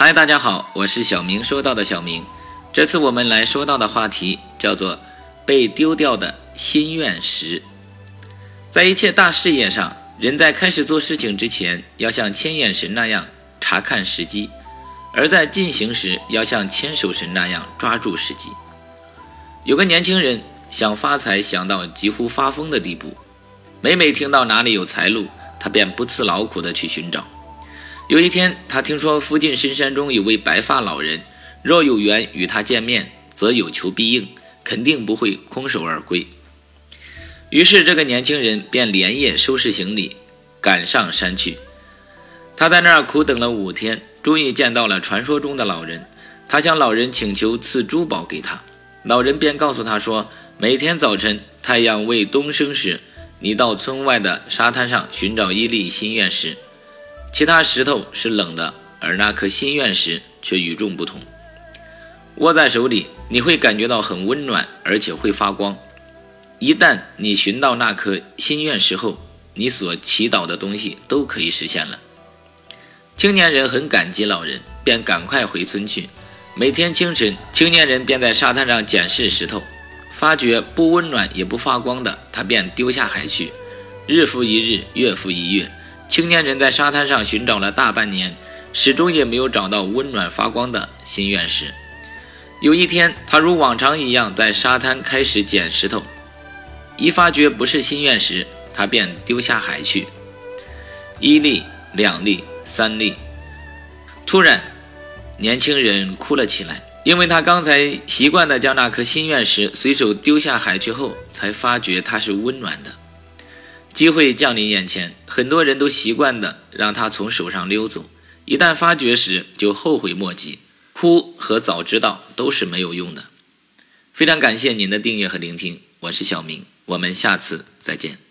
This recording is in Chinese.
嗨，大家好，我是小明说到的小明。这次我们来说到的话题叫做被丢掉的心愿石。在一切大事业上，人在开始做事情之前，要像牵眼神那样查看时机；而在进行时，要像牵手神那样抓住时机。有个年轻人想发财，想到几乎发疯的地步，每每听到哪里有财路，他便不辞劳苦地去寻找。有一天，他听说附近深山中有位白发老人，若有缘与他见面，则有求必应，肯定不会空手而归。于是，这个年轻人便连夜收拾行李，赶上山去。他在那儿苦等了五天，终于见到了传说中的老人。他向老人请求赐珠宝给他，老人便告诉他说：“每天早晨太阳未东升时，你到村外的沙滩上寻找一粒心愿石。”其他石头是冷的，而那颗心愿石却与众不同。握在手里，你会感觉到很温暖，而且会发光。一旦你寻到那颗心愿石后，你所祈祷的东西都可以实现了。青年人很感激老人，便赶快回村去。每天清晨，青年人便在沙滩上检视石头，发觉不温暖也不发光的，他便丢下海去。日复一日，月复一月。青年人在沙滩上寻找了大半年，始终也没有找到温暖发光的心愿石。有一天，他如往常一样在沙滩开始捡石头，一发觉不是心愿石，他便丢下海去。一粒、两粒、三粒，突然，年轻人哭了起来，因为他刚才习惯的将那颗心愿石随手丢下海去后，才发觉它是温暖的。机会降临眼前，很多人都习惯的让它从手上溜走，一旦发觉时就后悔莫及。哭和早知道都是没有用的。非常感谢您的订阅和聆听，我是小明，我们下次再见。